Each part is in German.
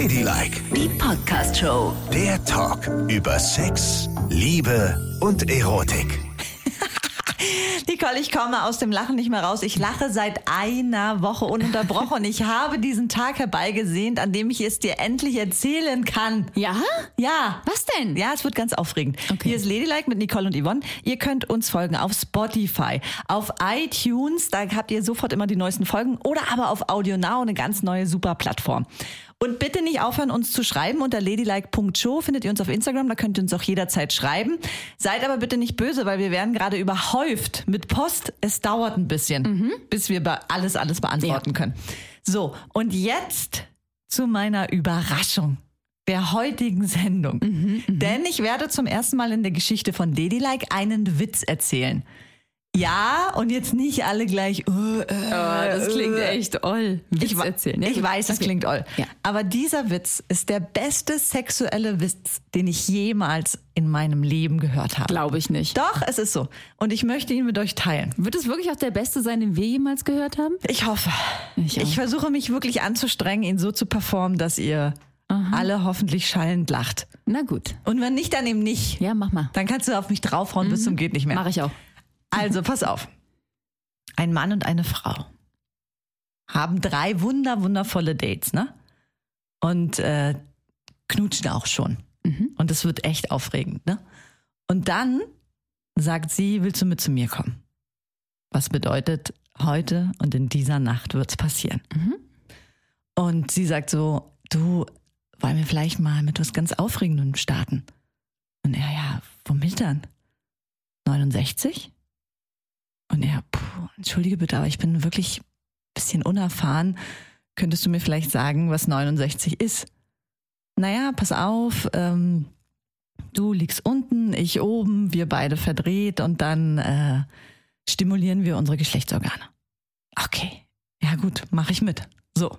Ladylike, Die Podcast-Show. der Talk über Sex, Liebe und Erotik. Nicole, ich komme aus dem Lachen nicht mehr raus. Ich lache seit einer Woche ununterbrochen. Ich habe diesen Tag herbeigesehnt, an dem ich es dir endlich erzählen kann. Ja? Ja. Was denn? Ja, es wird ganz aufregend. Okay. Hier ist Ladylike mit Nicole und Yvonne. Ihr könnt uns folgen auf Spotify, auf iTunes, da habt ihr sofort immer die neuesten Folgen oder aber auf Audio Now, eine ganz neue super Plattform. Und bitte nicht aufhören, uns zu schreiben. Unter ladylike.show findet ihr uns auf Instagram. Da könnt ihr uns auch jederzeit schreiben. Seid aber bitte nicht böse, weil wir werden gerade überhäuft mit Post. Es dauert ein bisschen, bis wir alles, alles beantworten Ja. können. So, und jetzt zu meiner Überraschung der heutigen Sendung. Denn ich werde zum ersten Mal in der Geschichte von Ladylike einen Witz erzählen. Ja, und jetzt nicht alle gleich. Uh, äh, das klingt äh. echt oll. Witz Ich, erzählen. ich weiß, das Okay. klingt oll. Ja. Aber dieser Witz ist der beste sexuelle Witz, den ich jemals in meinem Leben gehört habe. Glaube ich nicht. Doch, es ist so. Und ich möchte ihn mit euch teilen. Wird es wirklich auch der beste sein, den wir jemals gehört haben? Ich hoffe. Ich. Ich versuche mich wirklich anzustrengen, ihn so zu performen, dass ihr alle hoffentlich schallend lacht. Na gut. Und wenn nicht, dann eben nicht. Ja, mach mal. Dann kannst du auf mich draufhauen bis zum geht nicht mehr. Mach ich auch. Also, pass auf. Ein Mann und eine Frau haben drei wunder, wundervolle Dates, ne? Und äh, knutschen auch schon. Und es wird echt aufregend, ne? Und dann sagt sie, willst du mit zu mir kommen? Was bedeutet, heute und in dieser Nacht wird's passieren. Und sie sagt so, du, wollen wir vielleicht mal mit was ganz Aufregendem starten? Und er, ja, womit dann? 69? Und er, puh, entschuldige bitte, aber ich bin wirklich ein bisschen unerfahren. Könntest du mir vielleicht sagen, was 69 ist? Naja, pass auf, ähm, du liegst unten, ich oben, wir beide verdreht und dann äh, stimulieren wir unsere Geschlechtsorgane. Okay, ja gut, mache ich mit. So.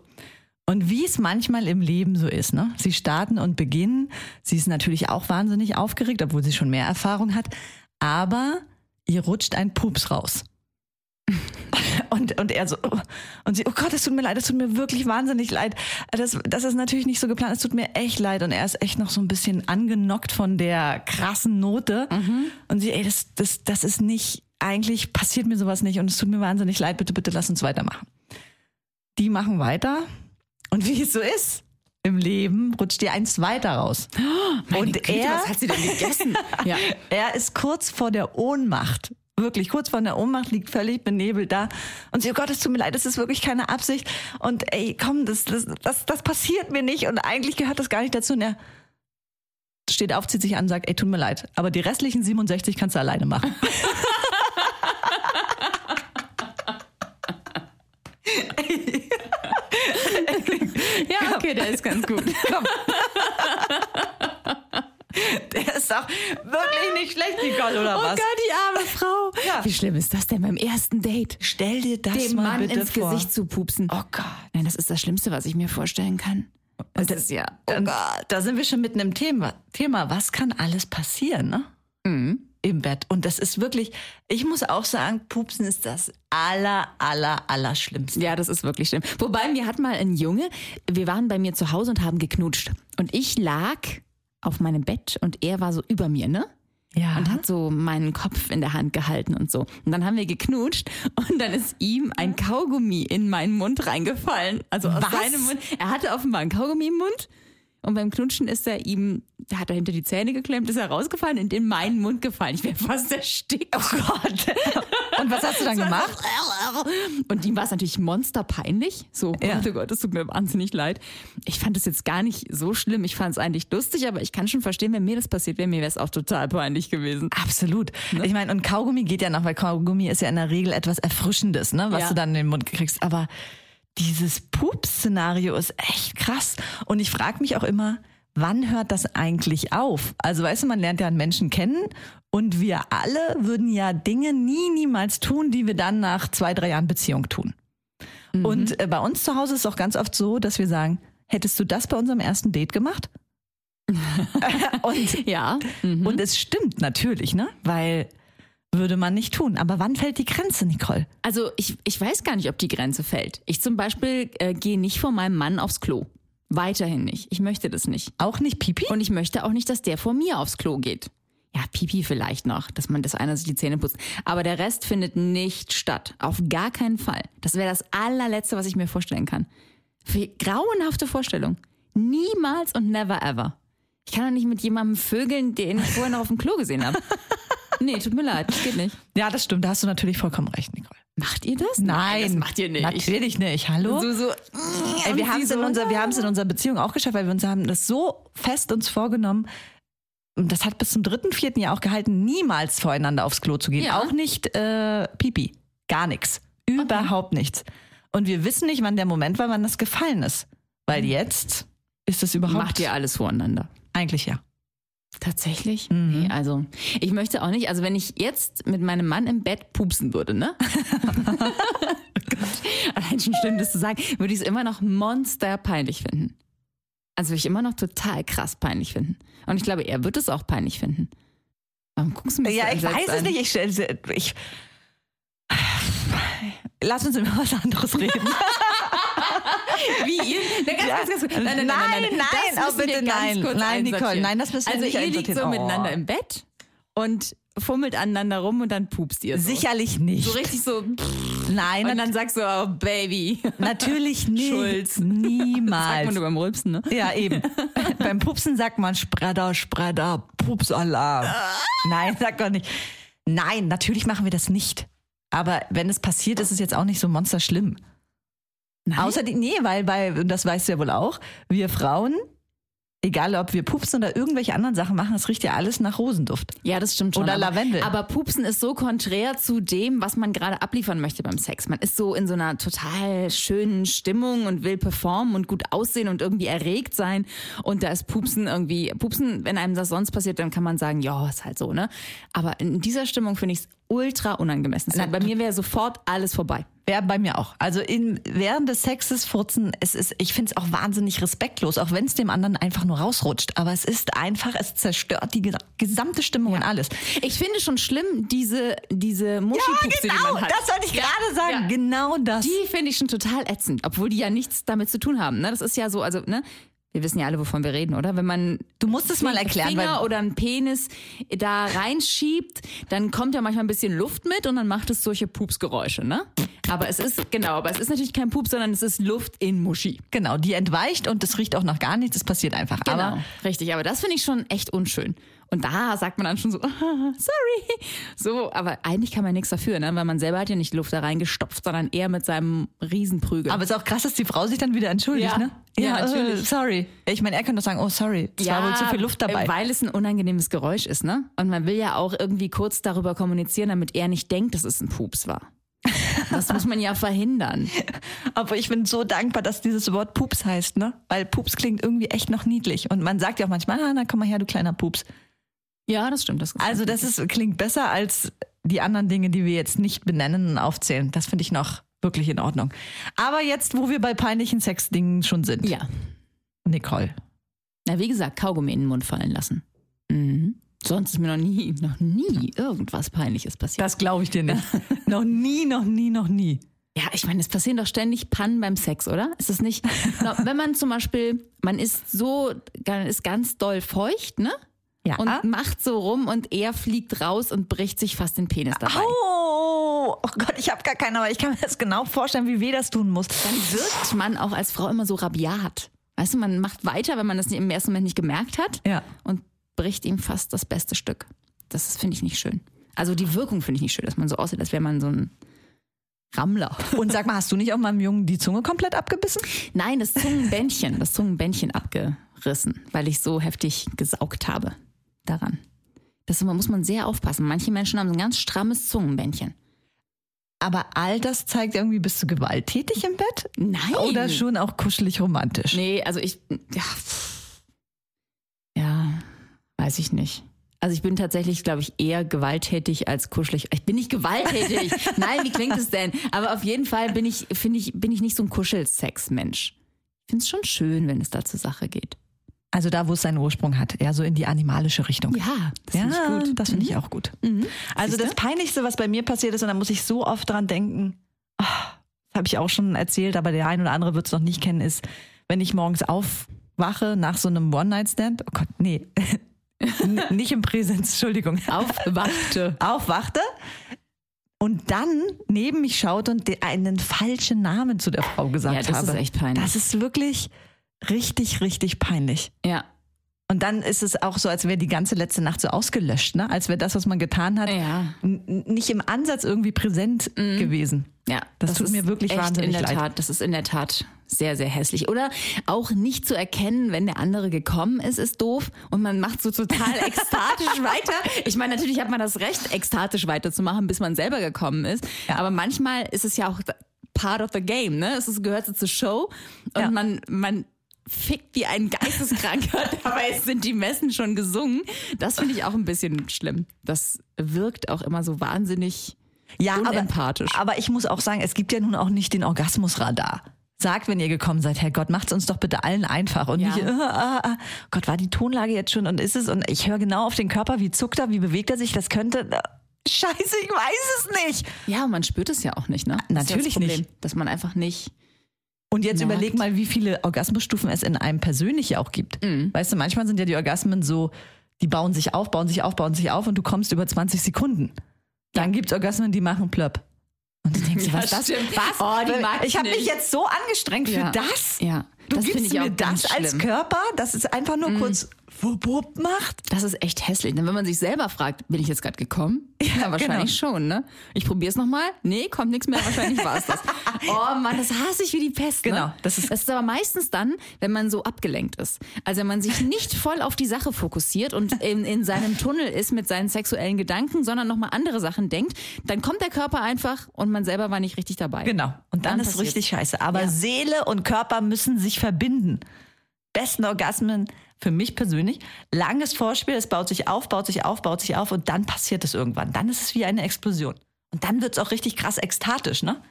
Und wie es manchmal im Leben so ist, ne? Sie starten und beginnen. Sie ist natürlich auch wahnsinnig aufgeregt, obwohl sie schon mehr Erfahrung hat. Aber ihr rutscht ein Pups raus. Und, und er so, und sie, oh Gott, es tut mir leid, es tut mir wirklich wahnsinnig leid. Das, das ist natürlich nicht so geplant, es tut mir echt leid. Und er ist echt noch so ein bisschen angenockt von der krassen Note. Und sie, ey, das, das, das ist nicht, eigentlich passiert mir sowas nicht und es tut mir wahnsinnig leid, bitte, bitte lass uns weitermachen. Die machen weiter. Und wie es so ist im Leben, rutscht dir eins weiter raus. und Güte, er, was hat sie denn gegessen? ja. er ist kurz vor der Ohnmacht. Wirklich kurz vor der Ohnmacht, liegt völlig benebelt da. Und sie, oh Gott, es tut mir leid, das ist wirklich keine Absicht. Und ey, komm, das, das, das, das passiert mir nicht. Und eigentlich gehört das gar nicht dazu. Und er steht auf, zieht sich an, sagt, ey, tut mir leid. Aber die restlichen 67 kannst du alleine machen. ja, okay, der ist ganz gut. Der ist doch wirklich nicht schlecht, Nicole, oder Oh was? Gott, die arme Frau. Ja. Wie schlimm ist das denn beim ersten Date? Stell dir das Dem mal Mann bitte ins vor. Gesicht zu pupsen. Oh Gott. Nein, das ist das Schlimmste, was ich mir vorstellen kann. Das ist ja. Und da sind wir schon mitten im Thema. Thema, was kann alles passieren, ne? Mhm. Im Bett. Und das ist wirklich, ich muss auch sagen, Pupsen ist das aller, aller, aller Schlimmste. Ja, das ist wirklich schlimm. Wobei, mir hat mal ein Junge, wir waren bei mir zu Hause und haben geknutscht. Und ich lag auf meinem Bett und er war so über mir, ne? Ja. Und hat so meinen Kopf in der Hand gehalten und so. Und dann haben wir geknutscht und dann ist ihm ein Kaugummi in meinen Mund reingefallen. Also aus Was? seinem Mund. Er hatte offenbar ein Kaugummi im Mund. Und beim Knutschen ist er ihm, da hat er hinter die Zähne geklemmt, ist er rausgefallen und in meinen Mund gefallen. Ich wäre fast erstickt. Oh Gott. Und was hast du dann gemacht? Und ihm war es natürlich monsterpeinlich. So, Ja. oh Gott, es tut mir wahnsinnig leid. Ich fand es jetzt gar nicht so schlimm. Ich fand es eigentlich lustig, aber ich kann schon verstehen, wenn mir das passiert wäre, mir wäre es auch total peinlich gewesen. Absolut. Ich meine, und Kaugummi geht ja noch, weil Kaugummi ist ja in der Regel etwas Erfrischendes, ne, was Ja. du dann in den Mund kriegst. Aber dieses Pups-Szenario ist echt krass. Und ich frage mich auch immer, wann hört das eigentlich auf? Also weißt du, man lernt ja einen Menschen kennen und wir alle würden ja Dinge nie, niemals tun, die wir dann nach zwei, drei Jahren Beziehung tun. Und äh, bei uns zu Hause ist es auch ganz oft so, dass wir sagen, hättest du das bei unserem ersten Date gemacht? und, Ja. Mhm. und es stimmt natürlich, ne? Weil würde man nicht tun. Aber wann fällt die Grenze, Nicole? Also ich, ich weiß gar nicht, ob die Grenze fällt. Ich zum Beispiel äh, gehe nicht vor meinem Mann aufs Klo. Weiterhin nicht. Ich möchte das nicht. Auch nicht Pipi? Und ich möchte auch nicht, dass der vor mir aufs Klo geht. Ja, Pipi vielleicht noch, dass man das einer sich die Zähne putzt. Aber der Rest findet nicht statt. Auf gar keinen Fall. Das wäre das allerletzte, was ich mir vorstellen kann. Für grauenhafte Vorstellung. Niemals und never ever. Ich kann doch nicht mit jemandem vögeln, den ich vorher noch auf dem Klo gesehen habe. Nee, tut mir leid, das geht nicht. Ja, das stimmt. Da hast du natürlich vollkommen recht, Nicole. Macht ihr das? Nein, das macht ihr nicht. Natürlich nicht. Hallo? So, so. Ey, wir haben es in, unser, wir in unserer Beziehung auch geschafft, weil wir uns haben das so fest uns vorgenommen. Und das hat bis zum dritten, vierten Jahr auch gehalten, niemals voreinander aufs Klo zu gehen. Ja. Auch nicht äh, Pipi. Gar nichts. Überhaupt nichts. Und wir wissen nicht, wann der Moment war, wann das gefallen ist. Weil jetzt ist es überhaupt. Macht ihr alles voreinander? Eigentlich ja. Tatsächlich? Mhm. Nee, also ich möchte auch nicht, also wenn ich jetzt mit meinem Mann im Bett pupsen würde, ne? Allein schon stimmt, das zu sagen, würde ich es immer noch monsterpeinlich finden. Also würde ich immer noch total krass peinlich finden. Und ich glaube, er wird es auch peinlich finden. Warum guckst du mich Ja, so ich entsetzt weiß es an? nicht. Ich, ich, lass uns über was anderes reden. Wie ihr? Na, ganz, Ja. ganz, ganz, kurz. nein, nein, nein, Nein, nein, wir bitte ganz nein. kurz Nein, Nicole, nein, das müssen wir Also nicht ihr liegt so Oh. miteinander im Bett und fummelt aneinander rum und dann pupst ihr so. Sicherlich nicht. So richtig so Nein, und dann sagst du, oh Baby. natürlich nicht. Schulz. Sagt Niemals. man nur beim Rülpsen, ne? Ja, eben. Beim Pupsen sagt man Spreader, Spreader, Pupsalarm. Nein, sagt man nicht. Nein, natürlich machen wir das nicht. Aber wenn es passiert, ist es jetzt auch nicht so monsterschlimm. Nein? Außer die, nee, weil bei, und das weißt du ja wohl auch, wir Frauen, egal ob wir pupsen oder irgendwelche anderen Sachen machen, es riecht ja alles nach Rosenduft. Ja, das stimmt schon. Oder aber, Lavendel. Aber Pupsen ist so konträr zu dem, was man gerade abliefern möchte beim Sex. Man ist so in so einer total schönen Stimmung und will performen und gut aussehen und irgendwie erregt sein. Und da ist Pupsen irgendwie, Pupsen, wenn einem das sonst passiert, dann kann man sagen, ja, ist halt so, ne? Aber in dieser Stimmung finde ich es ultra unangemessen. Na, bei mir wäre sofort alles vorbei. Wäre bei mir auch. Also in, während des Sexes furzen, es ist, ich finde es auch wahnsinnig respektlos, auch wenn es dem anderen einfach nur rausrutscht. Aber es ist einfach, es zerstört die gesa- gesamte Stimmung und alles. Ich finde schon schlimm, diese, diese Muschipupse, die man hat. das wollte ich gerade sagen. ja. Genau das. Die finde ich schon total ätzend, obwohl die ja nichts damit zu tun haben. Ne? Das ist ja so, also, ne? Wir wissen ja alle, wovon wir reden, oder? Wenn man Du musst es mal erklären, Finger weil oder einen Penis da reinschiebt, dann kommt ja manchmal ein bisschen Luft mit und dann macht es solche Pupsgeräusche, ne? Aber es ist, genau, aber es ist natürlich kein Pups, sondern es ist Luft in Muschi. genau, die entweicht und es riecht auch nach gar nichts, es passiert einfach. Genau. Aber Richtig, aber das finde ich schon echt unschön. Und da sagt man dann schon so, ah, sorry. So, aber eigentlich kann man nichts dafür, ne? Weil man selber hat ja nicht Luft da reingestopft, sondern eher mit seinem Riesenprügel. aber es ist auch krass, dass die Frau sich dann wieder entschuldigt, Ja. ne? Ja, natürlich. Äh, sorry. Ich meine, er kann doch sagen, oh sorry, es war wohl zu viel Luft dabei. Weil es ein unangenehmes Geräusch ist, ne? Und man will ja auch irgendwie kurz darüber kommunizieren, damit er nicht denkt, dass es ein Pups war. Das muss man ja verhindern. Aber ich bin so dankbar, dass dieses Wort Pups heißt, ne? Weil Pups klingt irgendwie echt noch niedlich. Und man sagt ja auch manchmal, ah, na komm mal her, du kleiner Pups. Ja, das stimmt. Das Also das ist, klingt besser als die anderen Dinge, die wir jetzt nicht benennen und aufzählen. Das finde ich noch wirklich in Ordnung. Aber jetzt, wo wir bei peinlichen Sexdingen schon sind. Ja. Nicole. Na, wie gesagt, Kaugummi in den Mund fallen lassen. Mhm. Sonst ist mir noch nie, noch nie irgendwas Peinliches passiert. Das glaube ich dir nicht. noch nie, noch nie, noch nie. Ja, ich meine, es passieren doch ständig Pannen beim Sex, oder? Ist das nicht? Wenn man zum Beispiel, man ist so, ist ganz doll feucht, ne? Ja. Und macht so rum und er fliegt raus und bricht sich fast den Penis dabei. Oh, oh Gott, ich habe gar keinen, aber ich kann mir das genau vorstellen, wie weh das tun muss. Dann wirkt man auch als Frau immer so rabiat. Weißt du, man macht weiter, wenn man das im ersten Moment nicht gemerkt hat Ja. und bricht ihm fast das beste Stück. Das finde ich nicht schön. Also die Wirkung finde ich nicht schön, dass man so aussieht, als wäre man so ein Rammler. Und sag mal, hast du nicht auch meinem Jungen die Zunge komplett abgebissen? Nein, das Zungenbändchen, das Zungenbändchen abgerissen, weil ich so heftig gesaugt habe daran. Das muss man sehr aufpassen. Manche Menschen haben ein ganz strammes Zungenbändchen. Aber all das zeigt irgendwie, bist du gewalttätig im Bett? Nein. Oder schon auch kuschelig romantisch? Nee, also ich, ja, ja, weiß ich nicht. Also ich bin tatsächlich, glaube ich, eher gewalttätig als kuschelig. Ich bin nicht gewalttätig. Nein, wie klingt es denn? Aber auf jeden Fall bin ich, finde ich, bin ich nicht so ein Kuschelsex-Mensch. Ich finde es schon schön, wenn es da zur Sache geht. Also da, wo es seinen Ursprung hat, eher so in die animalische Richtung. Ja, das Ja, finde ich gut. das finde ich auch gut. Also Siehste? das Peinlichste, was bei mir passiert ist, und da muss ich so oft dran denken, ah, es habe ich auch schon erzählt, aber der ein oder andere wird es noch nicht kennen, ist, wenn ich morgens aufwache nach so einem One-Night-Stand. Oh Gott, nee. Nicht im Präsenz, Entschuldigung. Aufwachte. Aufwachte und dann neben mich schaute und einen falschen Namen zu der Frau gesagt Ja, das habe. ist echt peinlich. Das ist wirklich richtig, richtig peinlich. Ja. Und dann ist es auch so, als wäre die ganze letzte Nacht so ausgelöscht, ne? Als wäre das, was man getan hat, Ja. nicht im Ansatz irgendwie präsent gewesen. Ja, Das tut ist mir wirklich echt wahnsinnig in der leid. Tat. Das ist in der Tat sehr, sehr hässlich. Oder auch nicht zu erkennen, wenn der andere gekommen ist, ist doof. Und man macht so total ekstatisch weiter. Ich meine, natürlich hat man das Recht, ekstatisch weiterzumachen, bis man selber gekommen ist. Ja. Aber manchmal ist es ja auch part of the game, ne? Es ist, gehört zur Show. Und Ja. man, man fickt wie ein Geisteskranker. Dabei sind die Messen schon gesungen. Das finde ich auch ein bisschen schlimm. Das wirkt auch immer so wahnsinnig Ja, unempathisch. Aber, aber ich muss auch sagen, es gibt ja nun auch nicht den Orgasmusradar. Sagt, wenn ihr gekommen seid, Herr Gott, macht's uns doch bitte allen einfach. Und Ja. nicht, äh, äh, äh, Gott, war die Tonlage jetzt schon und ist es? Und ich höre genau auf den Körper, wie zuckt er, wie bewegt er sich, das könnte. äh, Scheiße, ich weiß es nicht. Ja, man spürt es ja auch nicht, ne? Das Natürlich das nicht. Dass man einfach nicht. Und jetzt Merkt. überleg mal, wie viele Orgasmusstufen es in einem persönlich auch gibt. Mhm. Weißt du, manchmal sind ja die Orgasmen so, die bauen sich auf, bauen sich auf, bauen sich auf und du kommst über 20 Sekunden. Dann gibt's Orgasmen, die machen plöpp. Und du denkst, dir, Ja, was das? stimmt. Was? Oh, ich habe mich jetzt so angestrengt für Ja. das. Ja, Du das gibst ich mir das als schlimm. Mhm. Körper, dass es einfach nur kurz wupp, wupp macht. Das ist echt hässlich. Denn wenn man sich selber fragt, bin ich jetzt gerade gekommen? Ja, wahrscheinlich schon, ne? Ich probiere es nochmal. Nee, kommt nichts mehr. Wahrscheinlich war es das. Oh Mann, das hasse ich wie die Pest. Genau, Ne? das ist- das ist aber meistens dann, wenn man so abgelenkt ist. Also wenn man sich nicht voll auf die Sache fokussiert und in, in seinem Tunnel ist mit seinen sexuellen Gedanken, sondern nochmal andere Sachen denkt, dann kommt der Körper einfach und man selber war nicht richtig dabei. Genau. Und dann, Dann ist es richtig scheiße. Aber Ja. Seele und Körper müssen sich verbinden. Besten Orgasmen für mich persönlich. Langes Vorspiel, es baut sich auf, baut sich auf, baut sich auf und dann passiert es irgendwann. Dann ist es wie eine Explosion. Und dann wird es auch richtig krass ekstatisch, ne?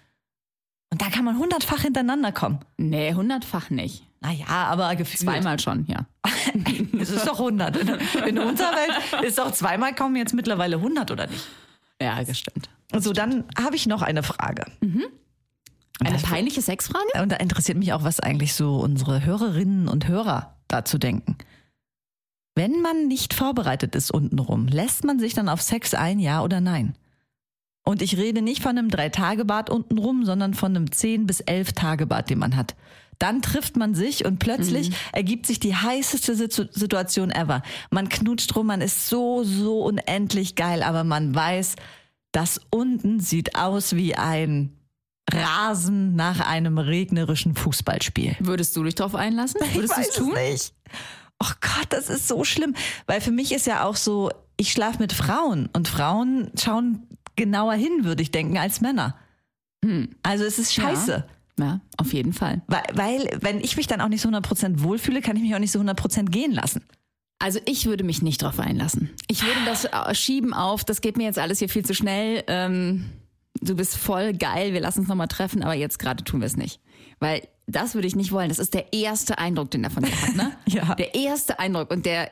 Und da kann man hundertfach hintereinander kommen. Nee, hundertfach nicht. Naja, aber gefühlt. Zweimal schon, ja. Es ist doch 100. In, in unserer Welt ist doch zweimal kommen jetzt mittlerweile 100 oder nicht? Ja, das stimmt. So, dann habe ich noch eine Frage. Eine Das- peinliche Sexfrage? Und da interessiert mich auch, was eigentlich so unsere Hörerinnen und Hörer dazu denken. Wenn man nicht vorbereitet ist untenrum, lässt man sich dann auf Sex ein, ja oder nein? Und ich rede nicht von einem Drei-Tage-Bad untenrum, sondern von einem Zehn- bis Elf-Tage-Bad, den man hat. Dann trifft man sich und plötzlich ergibt sich die heißeste Situ- Situation ever. Man knutscht rum, man ist so, so unendlich geil, aber man weiß, das unten sieht aus wie ein Rasen nach einem regnerischen Fußballspiel. Würdest du dich drauf einlassen? Würdest du es tun? nicht. Oh Gott, das ist so schlimm. Weil für mich ist ja auch so, ich schlafe mit Frauen und Frauen schauen genauer hin, würde ich denken, als Männer. Also es ist scheiße. Ja, auf jeden Fall. Weil, weil, wenn ich mich dann auch nicht so 100% wohlfühle, kann ich mich auch nicht so 100% gehen lassen. Also ich würde mich nicht drauf einlassen. Ich würde das äh, schieben auf, das geht mir jetzt alles hier viel zu schnell. Ähm, du bist voll geil, wir lassen uns nochmal treffen, aber jetzt gerade tun wir es nicht. Weil das würde ich nicht wollen. Das ist der erste Eindruck, den er von dir hat, ne? Ja. Der erste Eindruck. Und der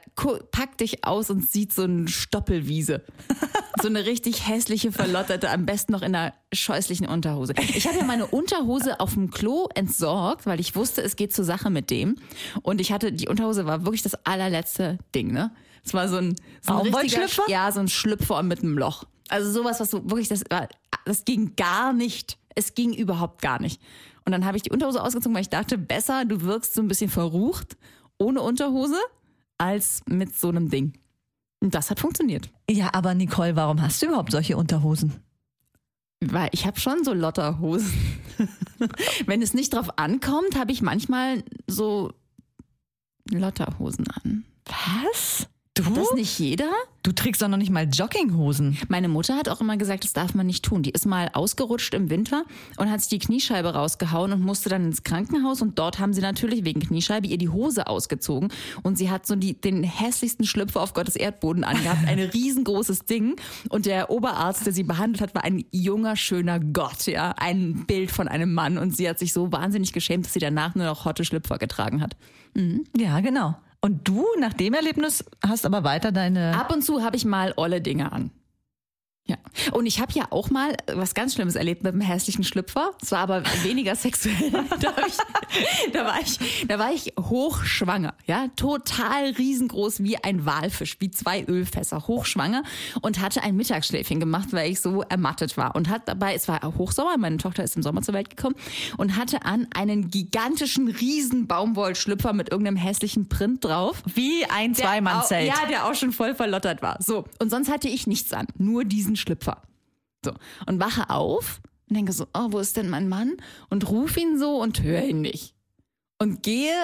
packt dich aus und sieht so eine Stoppelwiese. so eine richtig hässliche, verlotterte, am besten noch in einer scheußlichen Unterhose. Ich habe ja meine Unterhose auf dem Klo entsorgt, weil ich wusste, es geht zur Sache mit dem. Und ich hatte, die Unterhose war wirklich das allerletzte Ding, ne? Es war so ein, so ein richtiger, ja, so ein Schlüpfer mit einem Loch. Also sowas, was so wirklich, das war, das ging gar nicht. Es ging überhaupt gar nicht. Und dann habe ich die Unterhose ausgezogen, weil ich dachte, besser, du wirkst so ein bisschen verrucht ohne Unterhose als mit so einem Ding. Und das hat funktioniert. Ja, aber Nicole, warum hast du überhaupt solche Unterhosen? Weil ich habe schon so Lotterhosen. Wenn es nicht drauf ankommt, habe ich manchmal so Lotterhosen an. Was? Du? Das nicht jeder? Du trägst doch noch nicht mal Jogginghosen. Meine Mutter hat auch immer gesagt, das darf man nicht tun. Die ist mal ausgerutscht im Winter und hat sich die Kniescheibe rausgehauen und musste dann ins Krankenhaus. Und dort haben sie natürlich wegen Kniescheibe ihr die Hose ausgezogen. Und sie hat so die, den hässlichsten Schlüpfer auf Gottes Erdboden angehabt. Ein riesengroßes Ding. Und der Oberarzt, der sie behandelt hat, war ein junger, schöner Gott. Ja, Ein Bild von einem Mann. Und sie hat sich so wahnsinnig geschämt, dass sie danach nur noch hotte Schlüpfer getragen hat. Ja, genau. Und du nach dem Erlebnis hast aber weiter deine. Ab und zu habe ich mal olle Dinge an. Ja. Und ich habe ja auch mal was ganz Schlimmes erlebt mit einem hässlichen Schlüpfer. Es war aber weniger sexuell. da, ich, da, war ich, da war ich hochschwanger, ja, total riesengroß wie ein Walfisch, wie zwei Ölfässer, hochschwanger und hatte ein Mittagsschläfchen gemacht, weil ich so ermattet war und hat dabei, es war Hochsommer, meine Tochter ist im Sommer zur Welt gekommen und hatte an einen gigantischen riesen Baumwollschlüpfer mit irgendeinem hässlichen Print drauf. Wie ein Zweimannzelt. Ja, der auch schon voll verlottert war. So. Und sonst hatte ich nichts an. Nur diesen Schlüpfer. So. Und wache auf und denke so, oh, wo ist denn mein Mann? Und ruf ihn so und höre ihn nicht. Und gehe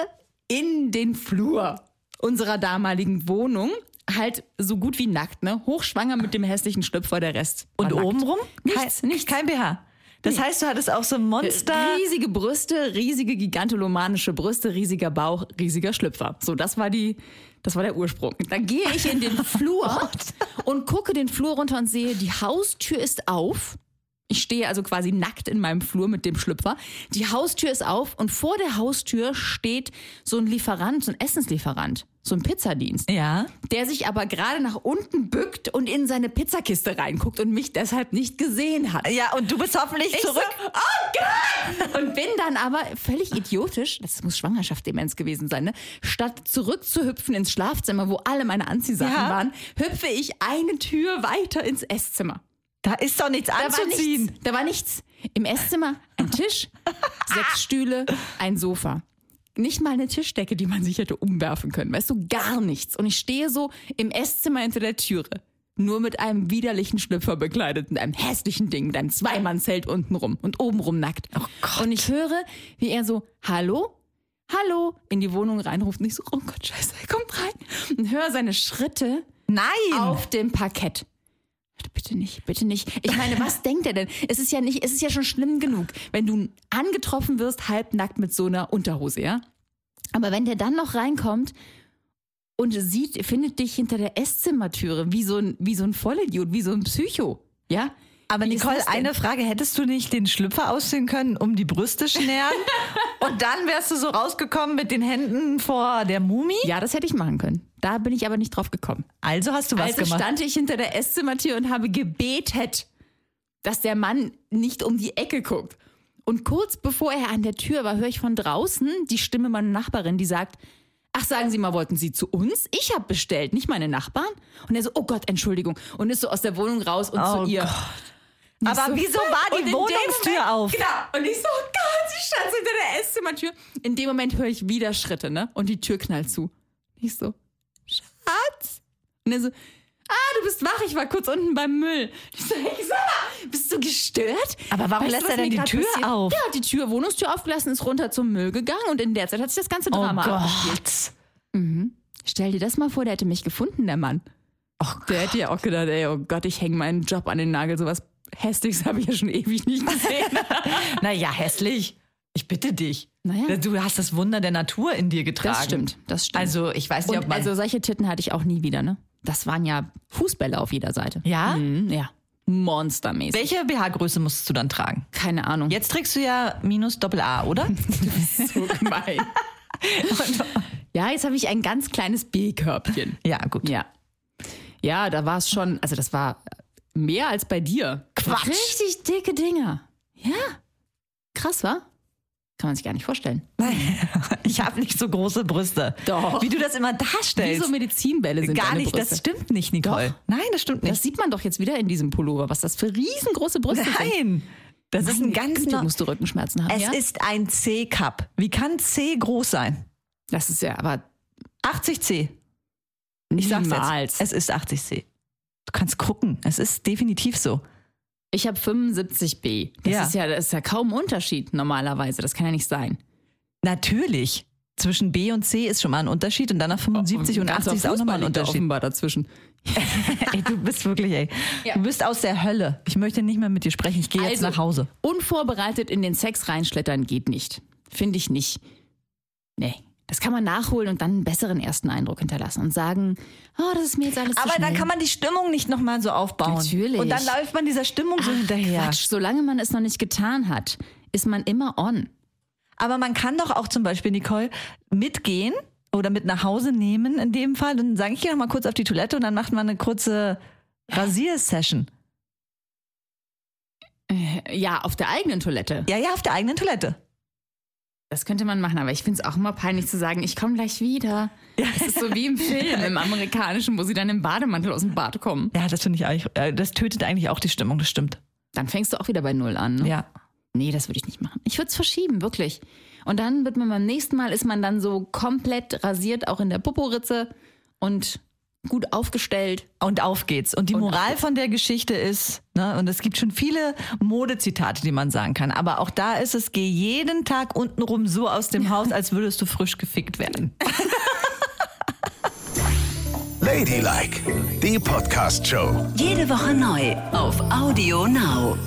in den Flur unserer damaligen Wohnung. Halt so gut wie nackt, ne? Hochschwanger mit dem hässlichen Schlüpfer, der Rest. Und obenrum? Nichts, kein, nichts. Kein BH. Das heißt, du hattest auch so Monster. Riesige Brüste, riesige gigantolomanische Brüste, riesiger Bauch, riesiger Schlüpfer. So, das war die, das war der Ursprung. Dann gehe ich in den Flur und gucke den Flur runter und sehe, die Haustür ist auf. Ich stehe also quasi nackt in meinem Flur mit dem Schlüpfer. Die Haustür ist auf und vor der Haustür steht so ein Lieferant, so ein Essenslieferant, so ein Pizzadienst Ja. der sich aber gerade nach unten bückt und in seine Pizzakiste reinguckt und mich deshalb nicht gesehen hat. Ja, und du bist hoffentlich Ich zurück. So, oh Gott! Und bin dann aber völlig idiotisch, das muss Schwangerschaftsdemenz gewesen sein, ne? Statt zurückzuhüpfen ins Schlafzimmer, wo alle meine Anziehsachen Ja. waren, hüpfe ich eine Tür weiter ins Esszimmer. Da ist doch nichts Da war anzuziehen. nichts. Da war nichts. Im Esszimmer ein Tisch, sechs Stühle, ein Sofa. Nicht mal eine Tischdecke, die man sich hätte umwerfen können. Weißt du, gar nichts. Und ich stehe so im Esszimmer hinter der Türe. Nur mit einem widerlichen Schlüpfer bekleidet, mit einem hässlichen Ding, mit einem Zweimannzelt untenrum und obenrum nackt. und ich höre, wie er so, hallo? Hallo? In die Wohnung reinruft und ich so, oh Gott, scheiße, er kommt rein. Und höre seine Schritte Nein. auf dem Parkett. Bitte nicht, bitte nicht. Ich meine, was denkt er denn? Es ist ja nicht, es ist ja schon schlimm genug, wenn du angetroffen wirst, halbnackt mit so einer Unterhose, ja? Aber wenn der dann noch reinkommt und sieht, findet dich hinter der Esszimmertüre wie so ein, wie so ein Vollidiot, wie so ein Psycho, ja? Aber Wie Nicole, eine Frage. Hättest du nicht den Schlüpfer ausziehen können, um die Brüste schnären? und dann wärst du so rausgekommen mit den Händen vor der Mumie? Ja, das hätte ich machen können. Da bin ich aber nicht drauf gekommen. Also hast du was also gemacht. stand ich hinter der Esszimmertür und habe gebetet, dass der Mann nicht um die Ecke guckt. Und kurz bevor er an der Tür war, höre ich von draußen die Stimme meiner Nachbarin, die sagt, ach sagen Sie mal, wollten Sie zu uns? Ich habe bestellt, nicht meine Nachbarn. Und er so, oh Gott, Entschuldigung. Und ist so aus der Wohnung raus und Oh zu ihr. Gott. Aber so, wieso war die Wohnungstür Moment- auf? Genau. Und ich so, oh Gott, sie stand hinter der Esszimmertür. In dem Moment höre ich wieder Schritte, ne? Und die Tür knallt zu. Ich so. Und er so, ah, du bist wach, ich war kurz unten beim Müll. Ich so, hey, sag bist du gestört? Aber warum lässt was er denn die Tür auf? Der hat die Tür, Wohnungstür aufgelassen, ist runter zum Müll gegangen und in der Zeit hat sich das ganze Oh Drama abgespielt. Gott. Stell dir das mal vor, der hätte mich gefunden, der Mann. der hätte ja auch gedacht, ey, oh Gott, ich hänge meinen Job an den Nagel. Sowas Hässliches habe ich ja schon ewig nicht gesehen. Naja, hässlich. Ich bitte dich. Naja. Du hast das Wunder der Natur in dir getragen. Das stimmt, das stimmt. Also, ich weiß nicht, ob man. also solche Titten hatte ich auch nie wieder, ne? Das waren ja Fußbälle auf jeder Seite. ja? Mhm, ja. Monstermäßig. Welche BH-Größe musstest du dann tragen? Keine Ahnung. Jetzt trägst du ja minus Doppel A, oder? so gemein. ja, jetzt habe ich ein ganz kleines B-Körbchen. ja, gut. Ja. Ja, da war es schon, also das war mehr als bei dir. Quatsch. Richtig dicke Dinger. Ja. Krass, war? Kann man sich gar nicht vorstellen. Ich habe nicht so große Brüste. Doch. Wie du das immer Wie darstellst. so Medizinbälle sind Gar nicht, Brüste. das stimmt nicht, Nicole. Doch. Nein, das stimmt Das nicht. sieht man doch jetzt wieder in diesem Pullover, was das für riesengroße Brüste sind. Nein. Das ist ein ganz Güte, musst du Rückenschmerzen haben. Es ja? ist ein C-Cup. Wie kann C groß sein? das ist ja aber 80C. Ich sag's niemals. jetzt. Es ist 80C. Du kannst gucken. Es ist definitiv so. Ich habe 75b. Das Ja. ist ja das ist ja kaum ein Unterschied normalerweise. Das kann ja nicht sein. Natürlich. Zwischen B und C ist schon mal ein Unterschied und dann nach 75 und, Ein ganzer 80 ist auch nochmal ein Unterschied. offenbar dazwischen. ey, du bist wirklich, ey. Ja. Du bist aus der Hölle. Ich möchte nicht mehr mit dir sprechen. Ich gehe jetzt Also, nach Hause. Unvorbereitet in den Sex reinschlettern geht nicht. Finde ich nicht. Nee. Das kann man nachholen und dann einen besseren ersten Eindruck hinterlassen und sagen, oh, das ist mir jetzt alles zu Aber dann schnell. kann man die Stimmung nicht nochmal so aufbauen. Natürlich. Und dann läuft man dieser Stimmung so hinterher. Quatsch, solange man es noch nicht getan hat, ist man immer on. Aber man kann doch auch zum Beispiel, Nicole, mitgehen oder mit nach Hause nehmen in dem Fall und sagen, ich gehe noch mal kurz auf die Toilette und dann macht man eine kurze Rasiersession. Ja, auf der eigenen Toilette. Ja, ja, auf der eigenen Toilette. Das könnte man machen, aber ich finde es auch immer peinlich zu sagen, ich komme gleich wieder. Ja. Das ist so wie im Film, im amerikanischen, wo sie dann im Bademantel aus dem Bad kommen. Ja, das finde ich eigentlich, äh, das tötet eigentlich auch die Stimmung, das stimmt. Dann fängst du auch wieder bei Null an. Ne? Ja. Nee, das würde ich nicht machen. Ich würde es verschieben, wirklich. Und dann wird man beim nächsten Mal ist man dann so komplett rasiert, auch in der Poporitze und gut aufgestellt. Und auf geht's. Und die Und Moral von der Geschichte ist, ne, und es gibt schon viele Modezitate, die man sagen kann, aber auch da ist es, geh jeden Tag untenrum so aus dem Haus, als würdest du frisch gefickt werden. Ladylike, die Podcast-Show. Jede Woche neu auf Audio Now.